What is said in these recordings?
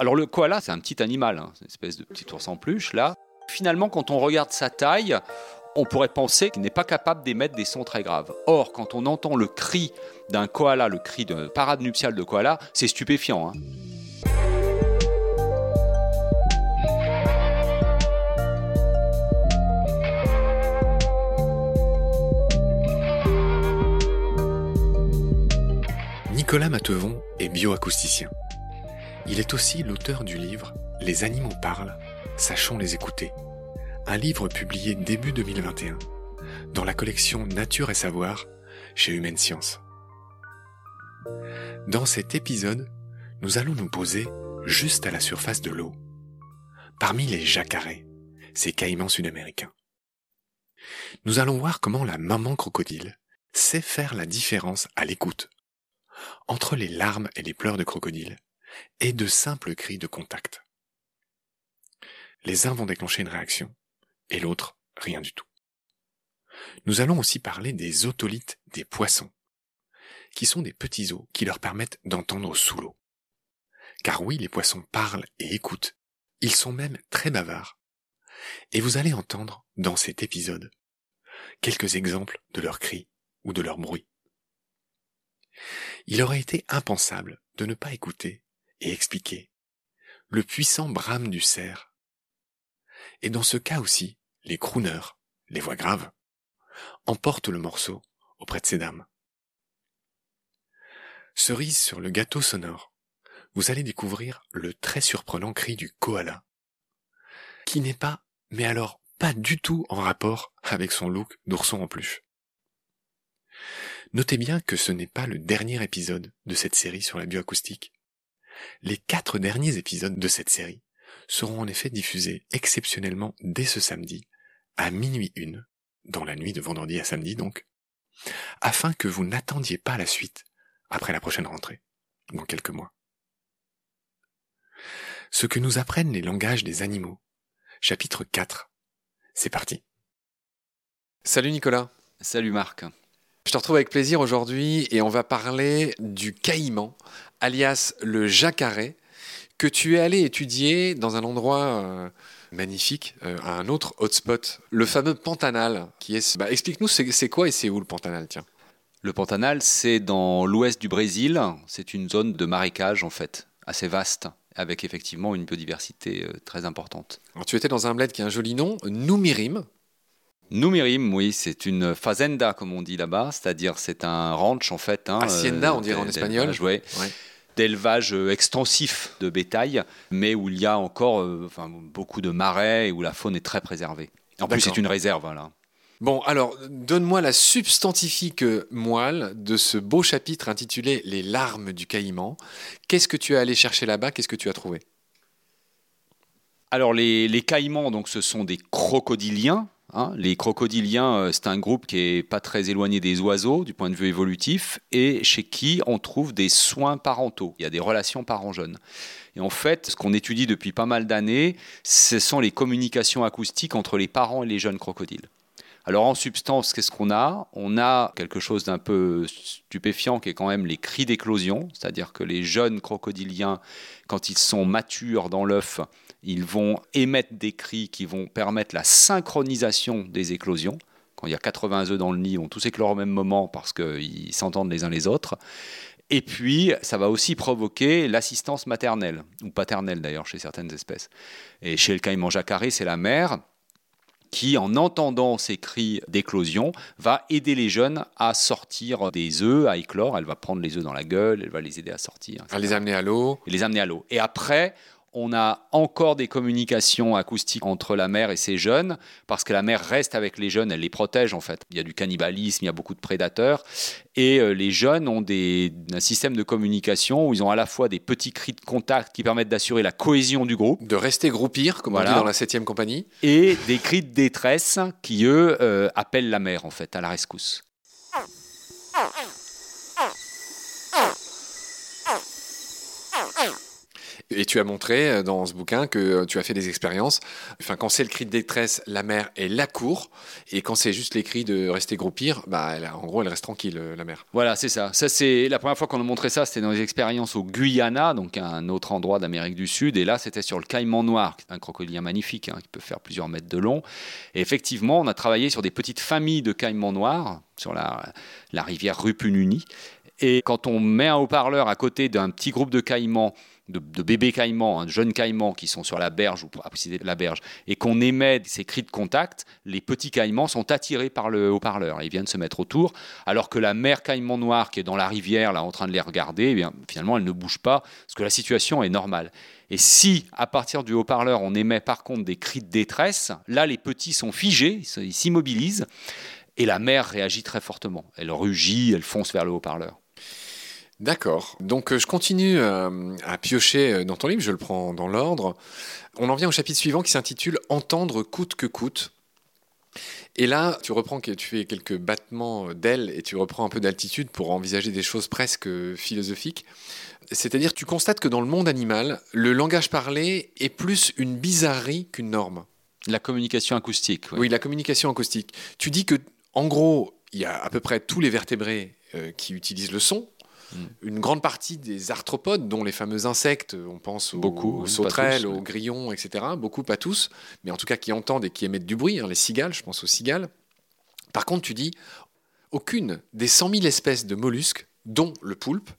Alors le koala, c'est un petit animal, hein, une espèce de petit ours en peluche là. Finalement, quand on regarde sa taille, on pourrait penser qu'il n'est pas capable d'émettre des sons très graves. Or, quand on entend le cri d'un koala, le cri de parade nuptiale de koala, c'est stupéfiant. hein. Nicolas Matevon est bioacousticien. Il est aussi l'auteur du livre Les animaux parlent, sachons les écouter. Un livre publié début 2021 dans la collection Nature et Savoir chez Humaine Science. Dans cet épisode, nous allons nous poser juste à la surface de l'eau, parmi les jacarés, ces caïmans sud-américains. Nous allons voir comment la maman crocodile sait faire la différence à l'écoute entre les larmes et les pleurs de crocodile et de simples cris de contact. Les uns vont déclencher une réaction et l'autre rien du tout. Nous allons aussi parler des otolithes des poissons, qui sont des petits os qui leur permettent d'entendre sous l'eau. Car oui, les poissons parlent et écoutent, ils sont même très bavards. Et vous allez entendre dans cet épisode quelques exemples de leurs cris ou de leurs bruits. Il aurait été impensable de ne pas écouter et expliquer le puissant brame du cerf. Et dans ce cas aussi, les crooners, les voix graves, emportent le morceau auprès de ces dames. Cerise sur le gâteau sonore, vous allez découvrir le très surprenant cri du koala, qui n'est pas, mais alors pas du tout en rapport avec son look d'ourson en peluche. Notez bien que ce n'est pas le dernier épisode de cette série sur la bioacoustique. Les quatre derniers épisodes de cette série seront en effet diffusés exceptionnellement dès ce samedi, à minuit une, dans la nuit de vendredi à samedi donc, afin que vous n'attendiez pas la suite après la prochaine rentrée, dans quelques mois. Ce que nous apprennent les langages des animaux, chapitre 4. C'est parti. Salut Nicolas. Salut Marc. Je te retrouve avec plaisir aujourd'hui et on va parler du caïman, alias le jacaré, que tu es allé étudier dans un endroit euh, magnifique, euh, à un autre hotspot, le fameux Pantanal, qui est... Bah, Explique-nous c'est quoi et c'est où le Pantanal, tiens? Le Pantanal, c'est dans l'ouest du Brésil. C'est une zone de marécage en fait, assez vaste, avec effectivement une biodiversité euh, très importante. Alors tu étais dans un bled qui a un joli nom, Numirim. Numirim, oui, c'est une fazenda comme on dit là-bas, c'est-à-dire c'est un ranch en fait. hein, Hacienda, euh, on dirait en espagnol. ouais. Ouais. d'élevage euh, extensif de bétail, mais où il y a encore euh, enfin, beaucoup de marais et où la faune est très préservée. En plus, c'est une réserve. Voilà. Bon, alors, donne-moi la substantifique moelle de ce beau chapitre intitulé Les larmes du caïman. Qu'est-ce que tu es allé chercher là-bas? Qu'est-ce que tu as trouvé? Alors, les, les caïmans, donc, ce sont des crocodiliens. Hein. Les crocodiliens, euh, c'est un groupe qui est pas très éloigné des oiseaux du point de vue évolutif et chez qui on trouve des soins parentaux. Il y a des relations parents-jeunes. Et en fait, ce qu'on étudie depuis pas mal d'années, ce sont les communications acoustiques entre les parents et les jeunes crocodiles. Alors en substance, qu'est-ce qu'on a? On a quelque chose d'un peu stupéfiant qui est quand même les cris d'éclosion, c'est-à-dire que les jeunes crocodiliens, quand ils sont matures dans l'œuf, ils vont émettre des cris qui vont permettre la synchronisation des éclosions. Quand il y a 80 œufs dans le nid, ils vont tous éclore au même moment parce qu'ils s'entendent les uns les autres. Et puis, ça va aussi provoquer l'assistance maternelle, ou paternelle d'ailleurs chez certaines espèces. Et chez le caïman jacaré, c'est la mère qui, en entendant ces cris d'éclosion, va aider les jeunes à sortir des œufs, à éclore. Elle va prendre les œufs dans la gueule, elle va les aider à sortir. À les amener à l'eau. Et les amener à l'eau. Et après, on a encore des communications acoustiques entre la mère et ses jeunes, parce que la mère reste avec les jeunes, elle les protège en fait. Il y a du cannibalisme, il y a beaucoup de prédateurs, et euh, les jeunes ont des, un système de communication où ils ont à la fois des petits cris de contact qui permettent d'assurer la cohésion du groupe, De rester groupir, comme on Voilà. dit dans la 7 compagnie. et des cris de détresse qui, eux, euh, appellent la mère en fait, à la rescousse. Et tu as montré euh, dans ce bouquin que euh, tu as fait des expériences. Enfin, quand c'est le cri de détresse, la mère, la court. Et quand c'est juste les cris de rester groupir, bah, elle, en gros, elle reste tranquille, euh, la mère. Voilà, c'est ça. Ça, c'est la première fois qu'on a montré ça, c'était dans les expériences au Guyana, donc un autre endroit d'Amérique du Sud. Et là, c'était sur le caïman noir, un crocodile magnifique, hein, qui peut faire plusieurs mètres de long. Et effectivement, on a travaillé sur des petites familles de caïmans noirs sur la, la rivière Rupununi. Et quand on met un haut-parleur à côté d'un petit groupe de caïmans, de, bébés caïmans, hein, de jeunes caïmans qui sont sur la berge ou la berge, et qu'on émet ces cris de contact, les petits caïmans sont attirés par le haut-parleur. Ils viennent se mettre autour, alors que la mère caïman noire qui est dans la rivière, là, en train de les regarder, eh bien, finalement, elle ne bouge pas, parce que la situation est normale. Et si, à partir du haut-parleur, on émet par contre des cris de détresse, là, les petits sont figés, ils s'immobilisent, et la mère réagit très fortement. Elle rugit, elle fonce vers le haut-parleur. D'accord. Donc euh, je continue euh, à piocher euh, dans ton livre, je le prends dans l'ordre. On en vient au chapitre suivant qui s'intitule Entendre coûte que coûte. Et là, tu reprends, tu fais quelques battements d'ailes et tu reprends un peu d'altitude pour envisager des choses presque philosophiques. C'est-à-dire, tu constates que dans le monde animal, le langage parlé est plus une bizarrerie qu'une norme. La communication acoustique. Oui. oui, la communication acoustique. Tu dis que, en gros, il y a à peu près tous les vertébrés qui utilisent le son, Mm. Une grande partie des arthropodes, dont les fameux insectes, on pense aux, Beaucoup, aux sauterelles, aux grillons, etc., beaucoup, pas tous, mais en tout cas qui entendent et qui émettent du bruit, hein, les cigales, je pense aux cigales. Par contre, tu dis, aucune des 100 000 espèces de mollusques, dont le poulpe,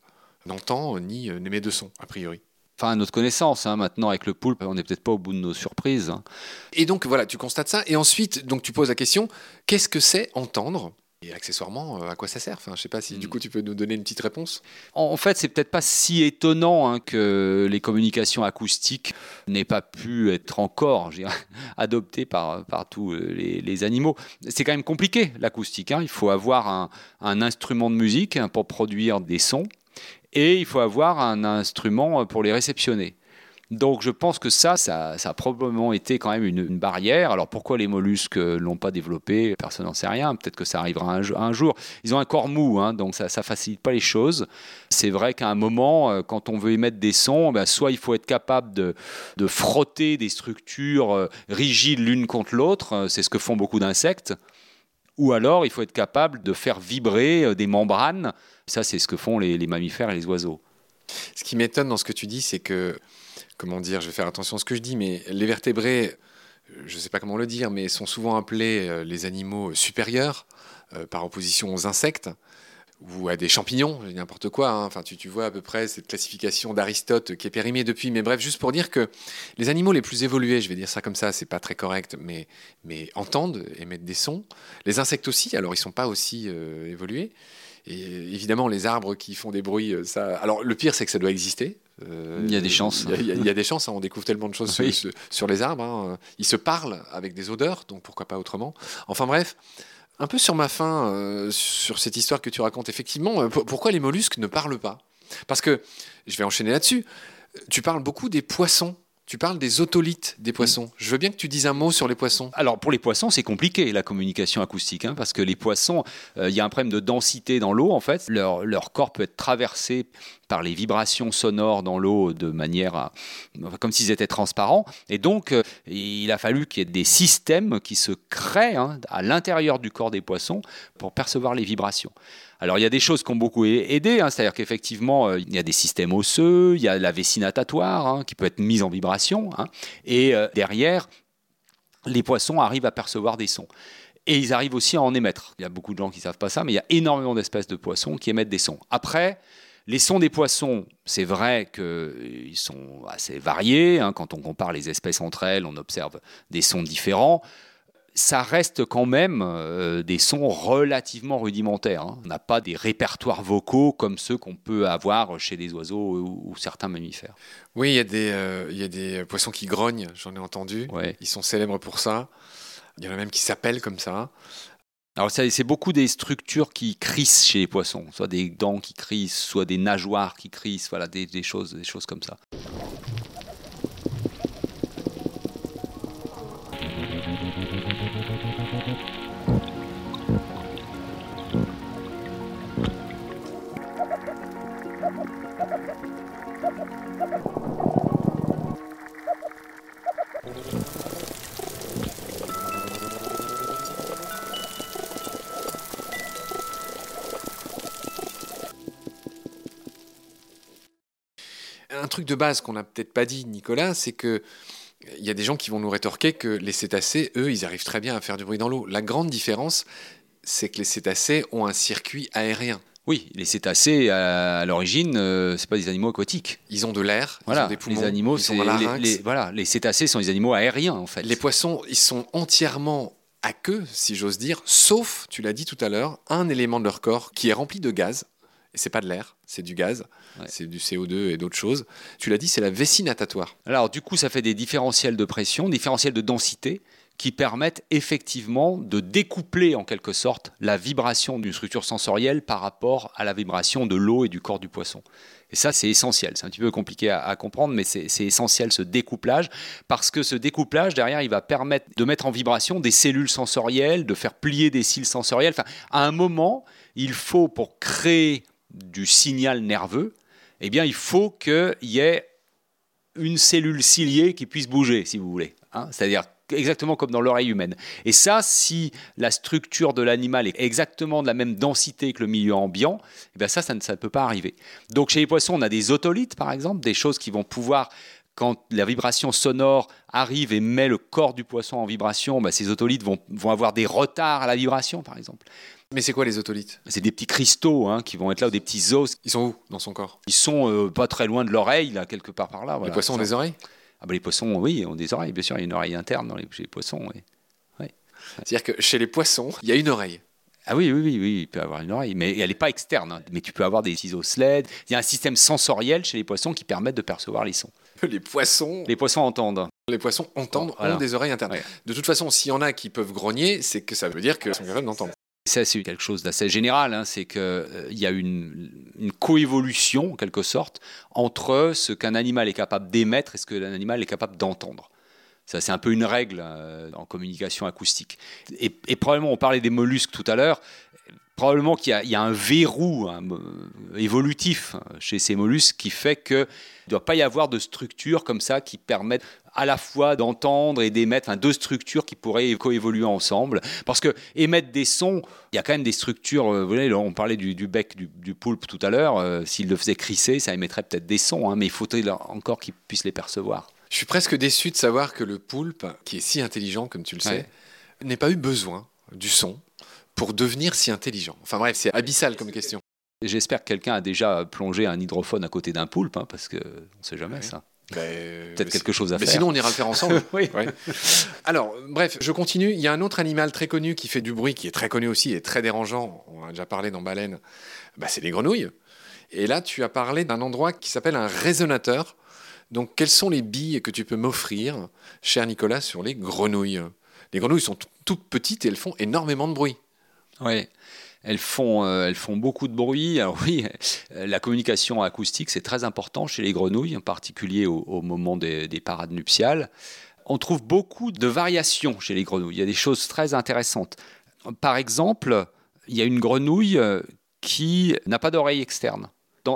n'entend ni euh, n'émet de son, a priori. Enfin, à notre connaissance, hein, maintenant avec le poulpe, on n'est peut-être pas au bout de nos surprises. Hein. Et donc voilà, tu constates ça, et ensuite, donc tu poses la question, qu'est-ce que c'est entendre? Et accessoirement, euh, à quoi ça sert? Enfin, Je sais pas si du hmm. coup tu peux nous donner une petite réponse. En fait, c'est peut-être pas si étonnant hein, que les communications acoustiques n'aient pas pu être encore adoptées par, par tous euh, les, animaux. C'est quand même compliqué l'acoustique. Hein. Il faut avoir un, un, instrument de musique pour produire des sons et il faut avoir un instrument pour les réceptionner. Donc je pense que ça, ça, a probablement été quand même une, barrière. Alors pourquoi les mollusques l'ont pas développé? Personne n'en sait rien. Peut-être que ça arrivera un, jour. Ils ont un corps mou, hein, donc ça ne facilite pas les choses. C'est vrai qu'à un moment, euh, quand on veut émettre des sons, ben, soit il faut être capable de, frotter des structures euh, rigides l'une contre l'autre. Euh, c'est ce que font beaucoup d'insectes. Ou alors il faut être capable de faire vibrer des membranes. Ça, c'est ce que font les mammifères et les oiseaux. Ce qui m'étonne dans ce que tu dis, c'est que comment dire, je vais faire attention à ce que je dis, mais les vertébrés, je ne sais pas comment le dire, mais sont souvent appelés euh, les animaux supérieurs euh, par opposition aux insectes ou à des champignons, n'importe quoi. Hein. Enfin, tu, vois à peu près cette classification d'Aristote qui est périmée depuis. Mais bref, juste pour dire que les animaux les plus évolués, je vais dire ça comme ça, c'est pas très correct, mais, mais entendent, émettent des sons. Les insectes aussi, alors ils sont pas aussi euh, évolués. Et évidemment, les arbres qui font des bruits. Alors, le pire, c'est que ça doit exister. Euh, il y a des chances. Il y a, des chances, hein. on découvre tellement de choses sur, les arbres. Hein. Ils se parlent avec des odeurs, donc pourquoi pas autrement. Enfin bref, un peu sur ma fin, euh, sur cette histoire que tu racontes, effectivement, euh, pourquoi les mollusques ne parlent pas? Parce que, je vais enchaîner là-dessus, tu parles beaucoup des poissons tu parles des otolithes des poissons. Je veux bien que tu dises un mot sur les poissons. Alors pour les poissons, c'est compliqué la communication acoustique, hein, parce que les poissons, il y a un problème de densité dans l'eau en fait. Leur, leur corps peut être traversé par les vibrations sonores dans l'eau de manière à, comme s'ils étaient transparents. Et donc, euh, il a fallu qu'il y ait des systèmes qui se créent hein, à l'intérieur du corps des poissons pour percevoir les vibrations. Alors il y a des choses qui ont beaucoup aidé, hein, c'est-à-dire qu'effectivement euh, il y a des systèmes osseux, il y a la vessie natatoire hein, qui peut être mise en vibration, et euh, derrière les poissons arrivent à percevoir des sons. Et ils arrivent aussi à en émettre. Il y a beaucoup de gens qui ne savent pas ça, mais il y a énormément d'espèces de poissons qui émettent des sons. Après, les sons des poissons, c'est vrai qu'ils sont assez variés. Hein. Quand on compare les espèces entre elles, on observe des sons différents. Ça reste quand même euh, des sons relativement rudimentaires. Hein. On n'a pas des répertoires vocaux comme ceux qu'on peut avoir chez des oiseaux ou, certains mammifères. Oui, il y, a des, euh, il y a des poissons qui grognent, j'en ai entendu. Ils sont célèbres pour ça. Il y en a même qui s'appellent comme ça. Alors c'est beaucoup des structures qui crissent chez les poissons, soit des dents qui crissent, soit des nageoires qui crissent, voilà des, choses, des choses comme ça. Truc de base qu'on n'a peut-être pas dit, Nicolas, c'est que il y a des gens qui vont nous rétorquer que les cétacés, eux, ils arrivent très bien à faire du bruit dans l'eau. La grande différence, c'est que les cétacés ont un circuit aérien. Oui, les cétacés, à, l'origine, euh, c'est pas des animaux aquatiques. Ils ont de l'air, Voilà, ils ont des poumons, les animaux, ils sont dans les, larynx. les- voilà, les cétacés sont des animaux aériens en fait. Les poissons, ils sont entièrement à queue, si j'ose dire, sauf, tu l'as dit tout à l'heure, un élément de leur corps qui est rempli de gaz. Et c'est pas de l'air, c'est du gaz, Ouais. c'est du CO2 et d'autres choses. Tu l'as dit, c'est la vessie natatoire. Alors du coup, ça fait des différentiels de pression, différentiels de densité qui permettent effectivement de découpler en quelque sorte la vibration d'une structure sensorielle par rapport à la vibration de l'eau et du corps du poisson. Et ça, c'est essentiel. C'est un petit peu compliqué à, à comprendre, mais c'est c'est essentiel ce découplage, parce que ce découplage, derrière, il va permettre de mettre en vibration des cellules sensorielles, de faire plier des cils sensoriels. Enfin, à un moment, il faut, pour créer du signal nerveux, eh bien, il faut qu'il y ait une cellule ciliée qui puisse bouger, si vous voulez. hein. C'est-à-dire exactement comme dans l'oreille humaine. Et ça, si la structure de l'animal est exactement de la même densité que le milieu ambiant, eh bien ça, ça ne, ça ne peut pas arriver. Donc chez les poissons, on a des otolithes, par exemple, des choses qui vont pouvoir quand la vibration sonore arrive et met le corps du poisson en vibration, bah, ces otolithes vont, vont avoir des retards à la vibration, par exemple. Mais c'est quoi les otolithes C'est des petits cristaux hein, qui vont être là, ou des petits os. Ils sont où dans son corps? Ils sont euh, pas très loin de l'oreille, là, quelque part par là. Les poissons ont des oreilles? Ah bah les poissons, oui, ont des oreilles, bien sûr, il y a une oreille interne dans les, chez les poissons. oui. C'est-à-dire que chez les poissons, il y a une oreille. Ah oui, oui, oui, oui, il peut avoir une oreille, mais elle n'est pas externe. hein. Mais tu peux avoir des ciseaux sled. Il y a un système sensoriel chez les poissons qui permet de percevoir les sons. Les poissons, Les poissons entendent. les poissons entendent, Voilà. ont des oreilles internes. Ouais. De toute façon, s'il y en a qui peuvent grogner, c'est que ça veut dire qu'ils sont capables d'entendre. Ça, c'est quelque chose d'assez général. hein, c'est qu'il y a une, une coévolution, en quelque sorte, entre ce qu'un animal est capable d'émettre et ce que l'animal est capable d'entendre. Ça, c'est un peu une règle euh, en communication acoustique. Et, et probablement, on parlait des mollusques tout à l'heure. Probablement qu'il y, a- il y a un verrou hein, évolutif chez ces mollusques qui fait qu'il ne doit pas y avoir de structures comme ça qui permettent à la fois d'entendre et d'émettre, enfin, deux structures qui pourraient coévoluer ensemble. Parce que émettre des sons, il y a quand même des structures. euh, vous voyez, là, on parlait du, du bec du, du poulpe tout à l'heure. euh, S'il le faisait crisser, ça émettrait peut-être des sons, hein, mais il faudrait encore qu'il puisse les percevoir. Je suis presque déçu de savoir que le poulpe, qui est si intelligent comme tu le sais, Ouais. n'ait pas eu besoin du son pour devenir si intelligent. Enfin bref, c'est abyssal comme question. J'espère que quelqu'un a déjà plongé un hydrophone à côté d'un poulpe, hein, parce qu'on ne sait jamais Ouais. ça. Ben, Peut-être quelque chose à mais faire. sinon, on ira le faire ensemble. oui. Ouais. Alors, bref, je continue. Il y a un autre animal très connu qui fait du bruit, qui est très connu aussi et très dérangeant. On a déjà parlé dans Baleine. Bah, c'est les grenouilles. Et là, tu as parlé d'un endroit qui s'appelle un résonateur. Donc, quelles sont les billes que tu peux m'offrir, cher Nicolas, sur les grenouilles? Les grenouilles sont toutes petites et elles font énormément de bruit. Oui. Elles font, euh, elles font beaucoup de bruit. Alors oui, euh, la communication acoustique, c'est très important chez les grenouilles, en particulier au, moment des, des parades nuptiales. On trouve beaucoup de variations chez les grenouilles. Il y a des choses très intéressantes. Par exemple, il y a une grenouille euh, qui n'a pas d'oreille externe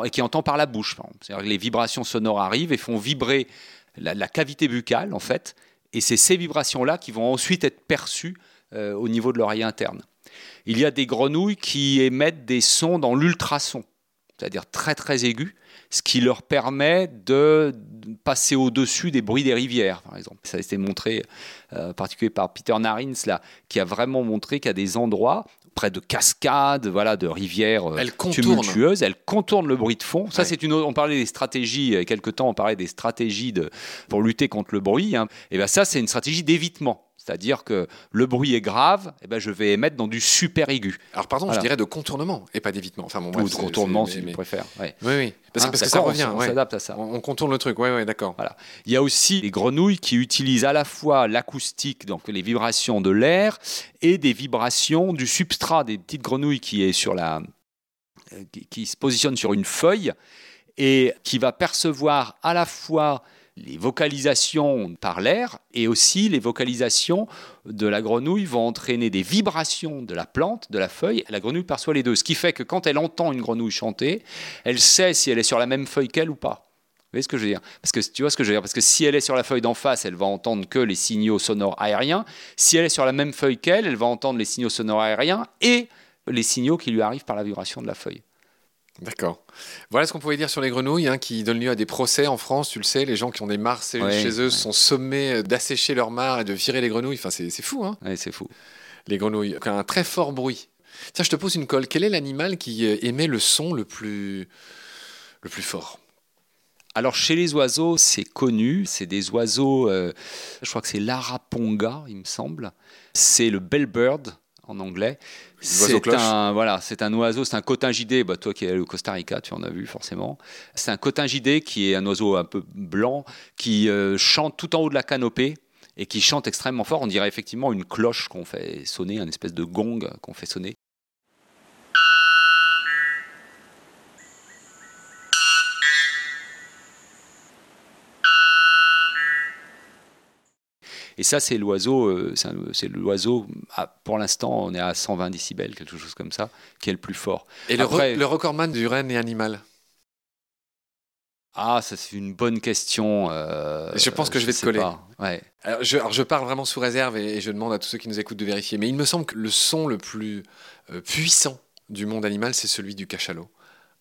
et qui entend par la bouche. les vibrations sonores arrivent et font vibrer la, cavité buccale, en fait. Et c'est ces vibrations-là qui vont ensuite être perçues au niveau de l'oreille interne. Il y a des grenouilles qui émettent des sons dans l'ultrason, c'est-à-dire très très aigus, ce qui leur permet de passer au-dessus des bruits des rivières, par exemple. Ça a été montré, euh, en particulier par Peter Narins, là, qui a vraiment montré qu'à des endroits près de cascades, voilà, de rivières euh, tumultueuses, elles contournent le bruit de fond. Ça, Ouais. c'est une autre. On parlait des stratégies, il y a quelques temps, on parlait des stratégies de, pour lutter contre le bruit. hein. Et bien ça, c'est une stratégie d'évitement. C'est-à-dire que le bruit est grave, et ben je vais émettre dans du super aigu. Alors, pardon, Voilà. je dirais de contournement et pas d'évitement. Enfin, bon, bref, ou de contournement, si mais- tu préfères. Ouais. Oui, oui. Parce, que- Hein, parce que ça on revient. On ouais. s'adapte à ça. On, on contourne le truc. Oui, oui, d'accord. Il y a aussi des grenouilles qui utilisent à la fois l'acoustique, donc les vibrations de l'air, et des vibrations du substrat, des petites grenouilles qui est sur la, euh, qui, qui se positionne sur une feuille et qui va percevoir à la fois les vocalisations par l'air et aussi les vocalisations de la grenouille vont entraîner des vibrations de la plante, de la feuille. La grenouille perçoit les deux, ce qui fait que quand elle entend une grenouille chanter, elle sait si elle est sur la même feuille qu'elle ou pas. Vous voyez ce que je veux dire? Parce que tu vois ce que je veux dire? Parce que si elle est sur la feuille d'en face, elle va entendre que les signaux sonores aériens. Si elle est sur la même feuille qu'elle, elle va entendre les signaux sonores aériens et les signaux qui lui arrivent par la vibration de la feuille. D'accord. Voilà ce qu'on pouvait dire sur les grenouilles, hein, qui donnent lieu à des procès en France, tu le sais. Les gens qui ont des mares chez Ouais, chez eux ouais. sont sommés d'assécher leurs mares et de virer les grenouilles. Enfin, c'est fou, hein, Ouais, c'est fou. les grenouilles. Un très fort bruit. Tiens, je te pose une colle. Quel est l'animal qui euh, émet le son le plus, le plus fort? Alors chez les oiseaux, c'est connu, c'est des oiseaux, euh, je crois que c'est l'araponga, il me semble. C'est le bellbird en anglais. C'est un voilà, c'est un oiseau, c'est un cotingidé. Bah, toi qui es allé au Costa Rica, tu en as vu forcément. C'est un cotingidé qui est un oiseau un peu blanc qui euh, chante tout en haut de la canopée et qui chante extrêmement fort. On dirait effectivement une cloche qu'on fait sonner, un espèce de gong qu'on fait sonner. Et ça, c'est l'oiseau, euh, c'est l'oiseau, pour l'instant, on est à 120 décibels, quelque chose comme ça, qui est le plus fort. Et le, re- Après- le recordman du renne et animal? Ah, ça, c'est une bonne question. euh, Je pense que je vais te coller. pas. Ouais. alors je, alors, je parle vraiment sous réserve et, et je demande à tous ceux qui nous écoutent de vérifier. Mais il me semble que le son le plus euh, puissant du monde animal, c'est celui du cachalot.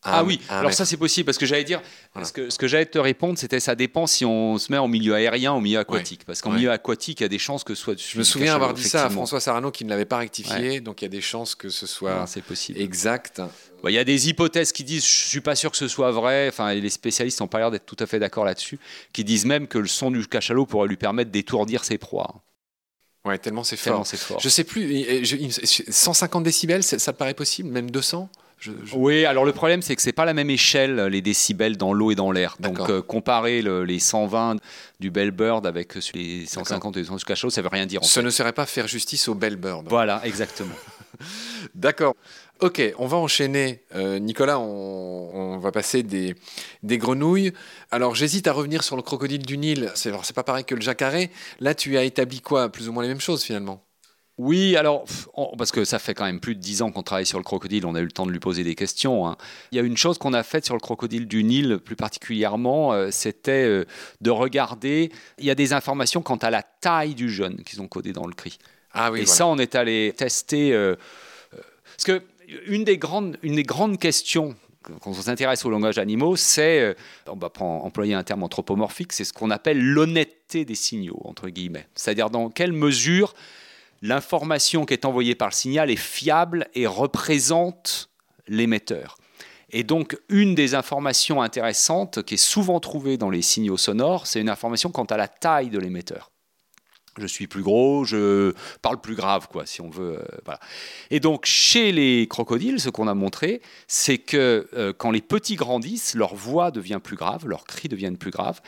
Ah un- oui, un alors mètre. ça c'est possible parce que j'allais dire, Voilà. ce que, ce que j'allais te répondre, c'était ça dépend si on se met en milieu aérien ou en milieu aquatique. Parce qu'en Ouais. milieu aquatique, il y a des chances que ce soit. Je me souviens avoir dit ça à François Sarano qui ne l'avait pas rectifié, donc il y a des chances que ce soit c'est possible. exact. Il y a des hypothèses qui disent, je suis pas sûr que ce soit vrai. Enfin, les spécialistes n'ont pas l'air d'être tout à fait d'accord là-dessus, qui disent même que le son du cachalot pourrait lui permettre d'étourdir ses proies. Ouais, tellement c'est Tellement fort. c'est fort. Je sais plus, et- et je- il me- 150 décibels, ça ça paraît possible Même 200 Je- je- Oui, alors le problème, c'est que c'est pas la même échelle, les décibels dans l'eau et dans l'air. Donc, euh, comparer le- les 120 du Bellbird avec ceux- les 150 du du cachalot, ça veut rien dire. En Ce fait. ne serait pas faire justice au Bellbird. Voilà, exactement. D'accord. Ok, on va enchaîner. Euh, Nicolas, on, on va passer des, des grenouilles. Alors, j'hésite à revenir sur le crocodile du Nil. C'est alors, c'est pas pareil que le jacaré. Là, tu as établi quoi? Plus ou moins les mêmes choses, finalement? Oui, alors, on- parce que ça fait quand même plus de 10 ans qu'on travaille sur le crocodile, on a eu le temps de lui poser des questions. hein. Il y a une chose qu'on a faite sur le crocodile du Nil, plus particulièrement, euh, c'était euh, de regarder. Il y a des informations quant à la taille du jeune qu'ils ont codé dans le cri. Ah oui, Et voilà. ça, on est allé tester. euh, parce que une des grandes, une des grandes questions quand on s'intéresse aux langages animaux, c'est, on va prendre- employer un terme anthropomorphique, c'est ce qu'on appelle l'honnêteté des signaux, entre guillemets. C'est-à-dire dans quelle mesure l'information qui est envoyée par le signal est fiable et représente l'émetteur. Et donc, une des informations intéressantes qui est souvent trouvée dans les signaux sonores, c'est une information quant à la taille de l'émetteur. Je suis plus gros, je parle plus grave, quoi, si on veut. euh. Et donc, chez les crocodiles, ce qu'on a montré, c'est que euh, quand les petits grandissent, leur voix devient plus grave, leurs cris deviennent plus graves.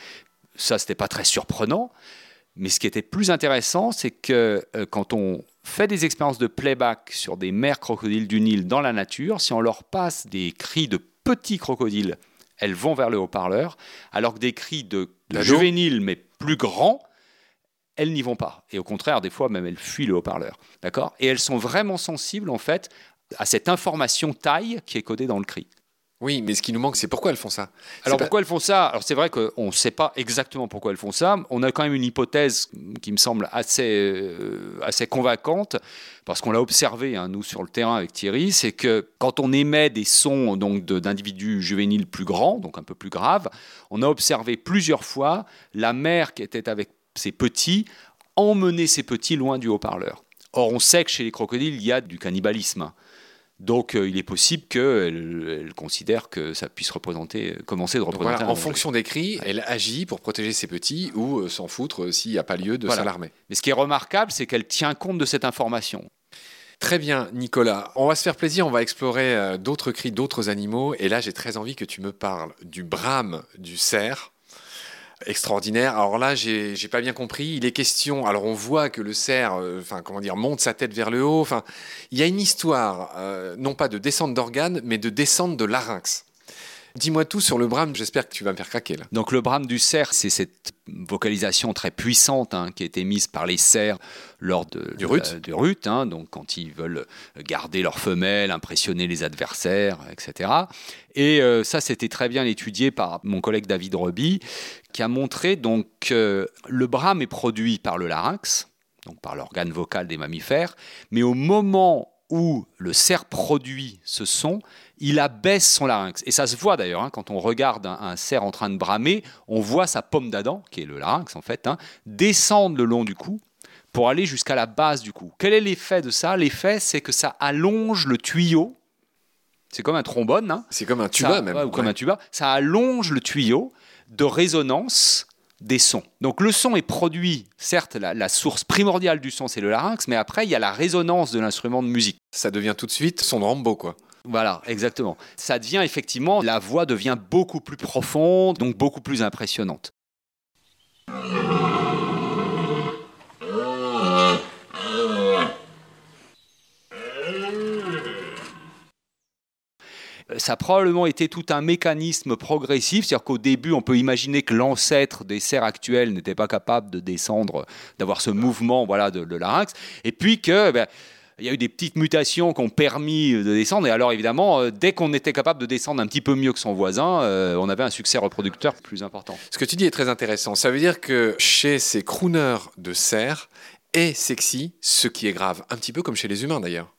Ça, c'était pas très surprenant. Mais ce qui était plus intéressant, c'est que euh, quand on fait des expériences de playback sur des mères crocodiles du Nil dans la nature, si on leur passe des cris de petits crocodiles, elles vont vers le haut-parleur, alors que des cris de, de juvéniles, mais plus grands, elles n'y vont pas. Et au contraire, des fois, même elles fuient le haut-parleur. D'accord? Et elles sont vraiment sensibles, en fait, à cette information taille qui est codée dans le cri. Oui, mais ce qui nous manque, c'est pourquoi elles font ça. Alors pas- pourquoi elles font ça? Alors c'est vrai qu'on ne sait pas exactement pourquoi elles font ça. On a quand même une hypothèse qui me semble assez, euh, assez convaincante, parce qu'on l'a observé, hein, nous, sur le terrain avec Thierry, c'est que quand on émet des sons donc d'individus juvéniles plus grands, donc un peu plus graves, on a observé plusieurs fois la mère qui était avec ses petits emmener ses petits loin du haut-parleur. Or, on sait que chez les crocodiles, il y a du cannibalisme. Donc, euh, il est possible qu'elle elle considère que ça puisse représenter, commencer de représenter voilà, en fonction des cris, elle agit pour protéger ses petits ou euh, s'en foutre euh, s'il n'y a pas lieu de Voilà. s'alarmer. Mais ce qui est remarquable, c'est qu'elle tient compte de cette information. Très bien, Nicolas. On va se faire plaisir, on va explorer euh, d'autres cris d'autres animaux. Et là, j'ai très envie que tu me parles du brame du cerf. Extraordinaire. Alors là, j'ai pas bien compris. Il est question. Alors on voit que le cerf, euh, enfin comment dire, monte sa tête vers le haut. Enfin, il y a une histoire, euh, non pas de descente d'organes, mais de descente de larynx. Dis-moi tout sur le brame. J'espère que tu vas me faire craquer là. Donc le brame du cerf, c'est cette vocalisation très puissante hein, qui a été mise par les cerfs lors de, Du rut. la- du rut, hein, donc quand ils veulent garder leur femelle, impressionner les adversaires, etc. Et euh, ça, c'était très bien étudié par mon collègue David Reby, qui a montré donc que le brame est produit par le larynx, donc par l'organe vocal des mammifères, mais au moment où le cerf produit ce son, il abaisse son larynx. Et ça se voit d'ailleurs, hein, quand on regarde un, un, cerf en train de bramer, on voit sa pomme d'Adam, qui est le larynx en fait, hein, descendre le long du cou pour aller jusqu'à la base du cou. Quel est l'effet de ça? L'effet, c'est que ça allonge le tuyau. C'est comme un trombone. Hein. C'est comme un tuba ça, même. Ouais, ou comme un tuba. Ça allonge le tuyau de résonance des sons. Donc le son est produit, certes, la, la source primordiale du son, c'est le larynx, mais après, il y a la résonance de l'instrument de musique. Ça devient tout de suite son Rambo, quoi. Voilà, exactement. Ça devient effectivement, la voix devient beaucoup plus profonde, donc beaucoup plus impressionnante. Ça a probablement été tout un mécanisme progressif, c'est-à-dire qu'au début, on peut imaginer que l'ancêtre des cerfs actuels n'était pas capable de descendre, d'avoir ce mouvement voilà, de, de larynx, et puis que... Ben, il y a eu des petites mutations qui ont permis de descendre. Et alors, évidemment, euh, dès qu'on était capable de descendre un petit peu mieux que son voisin, euh, on avait un succès reproducteur plus important. Ce que tu dis est très intéressant. Ça veut dire que chez ces crooners de cerfs est sexy, ce qui est grave. Un petit peu comme chez les humains, d'ailleurs.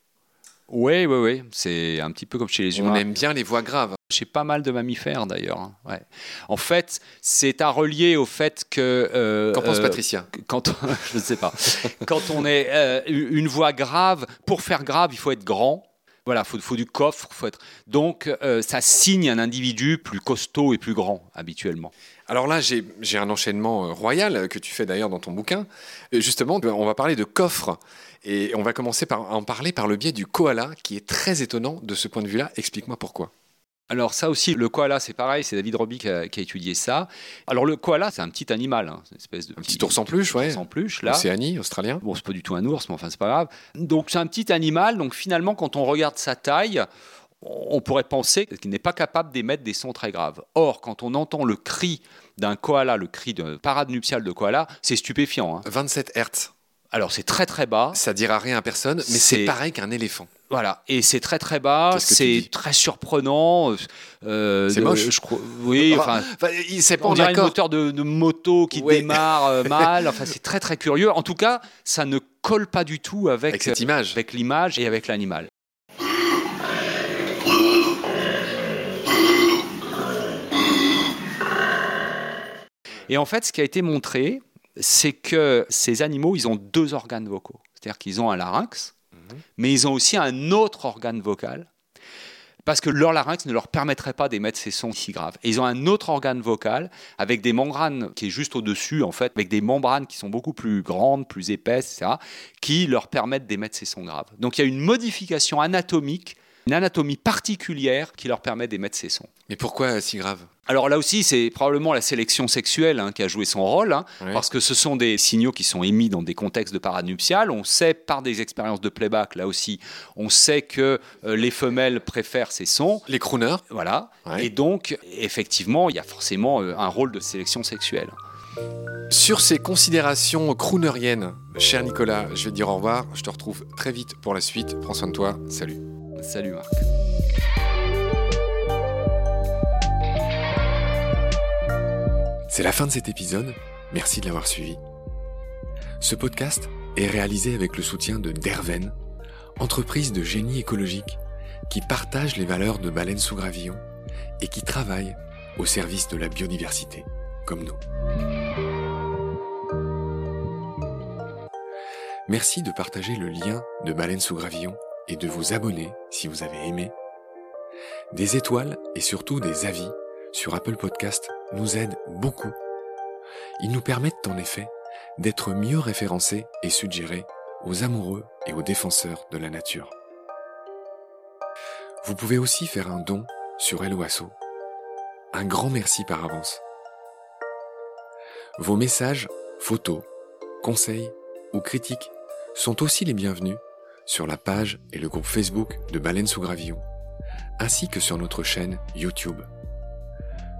Oui, oui, oui. C'est un petit peu comme chez les humains. On aime bien les voix graves. Chez pas mal de mammifères d'ailleurs. hein. Ouais. En fait, c'est à relier au fait que. euh, Qu'en pense euh, Patricia quand on- je ne sais pas. Quand on est euh, une voix grave, pour faire grave, il faut être grand. Voilà, faut, faut du coffre, faut être. Donc, ça signe un individu plus costaud et plus grand habituellement. Alors là, j'ai un enchaînement euh, royal euh, que tu fais d'ailleurs dans ton bouquin. Euh, Justement, on va parler de coffre. Et on va commencer par à en parler par le biais du koala, qui est très étonnant de ce point de vue-là. Explique-moi pourquoi. Alors ça aussi, le koala, c'est pareil, c'est David Roby qui a, qui a étudié ça. Alors le koala, c'est un petit animal, hein, une espèce de Un petit ours en peluche, ouais. ours en peluche là. Océanie, australien. Bon, c'est pas du tout un ours, mais enfin, c'est pas grave. Donc, c'est un petit animal. Donc, finalement, quand on regarde sa taille, on pourrait penser qu'il n'est pas capable d'émettre des sons très graves. Or, quand on entend le cri d'un koala, le cri de parade nuptiale de koala, c'est stupéfiant. hein. 27 Hertz. Alors, c'est très très bas. Ça dira rien à personne, mais C'est- c'est pareil qu'un éléphant. Voilà, et c'est très très bas, c'est très surprenant. euh, C'est de- moche. Je crois, oui, enfin, Enfin, c'est pas on dirait moteur de, de moto qui Ouais. démarre euh, mal. Enfin, c'est très très curieux. En tout cas, ça ne colle pas du tout avec, Avec cette image. avec l'image et avec l'animal. Et en fait, ce qui a été montré, c'est que ces animaux, ils ont deux organes vocaux. C'est-à-dire qu'ils ont un larynx, mais ils ont aussi un autre organe vocal, parce que leur larynx ne leur permettrait pas d'émettre ces sons si graves. Et ils ont un autre organe vocal avec des membranes qui est juste au-dessus, en fait, avec des membranes qui sont beaucoup plus grandes, plus épaisses, etc., qui leur permettent d'émettre ces sons graves. Donc il y a une modification anatomique, une anatomie particulière qui leur permet d'émettre ces sons. Mais pourquoi si grave? Alors là aussi, c'est probablement la sélection sexuelle hein, qui a joué son rôle, hein, parce que ce sont des signaux qui sont émis dans des contextes de parade nuptiale. On sait par des expériences de playback, là aussi, on sait que euh, les femelles préfèrent ces sons. Les crooners Voilà. Ouais. Et donc, effectivement, il y a forcément euh, un rôle de sélection sexuelle. Sur ces considérations crooneriennes, cher Nicolas, je vais te dire au revoir. Je te retrouve très vite pour la suite. Prends soin de toi. Salut. Salut Marc. C'est la fin de cet épisode, merci de l'avoir suivi. Ce podcast est réalisé avec le soutien de Derven, entreprise de génie écologique qui partage les valeurs de Baleine sous Gravillon et qui travaille au service de la biodiversité, comme nous. Merci de partager le lien de Baleine sous Gravillon et de vous abonner si vous avez aimé. Des étoiles et surtout des avis sur Apple Podcast nous aident beaucoup. Ils nous permettent en effet d'être mieux référencés et suggérés aux amoureux et aux défenseurs de la nature. Vous pouvez aussi faire un don sur Helloasso. Un grand merci par avance. Vos messages, photos, conseils ou critiques sont aussi les bienvenus sur la page et le groupe Facebook de Baleine sous Gravillon, ainsi que sur notre chaîne YouTube.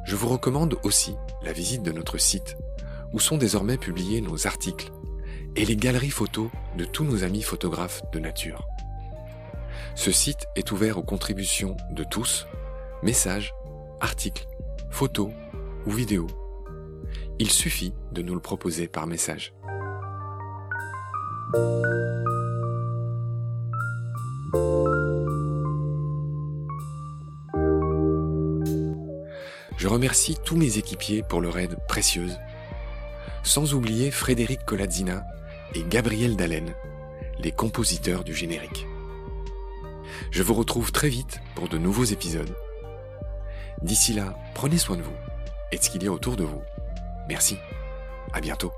Je vous recommande aussi la visite de notre site, où sont désormais publiés nos articles et les galeries photos de tous nos amis photographes de nature. Ce site est ouvert aux contributions de tous, messages, articles, photos ou vidéos. Il suffit de nous le proposer par message. Je remercie tous mes équipiers pour leur aide précieuse, sans oublier Frédéric Colazzina et Gabriel Dallène, les compositeurs du générique. Je vous retrouve très vite pour de nouveaux épisodes. D'ici là, prenez soin de vous et de ce qu'il y a autour de vous. Merci. À bientôt.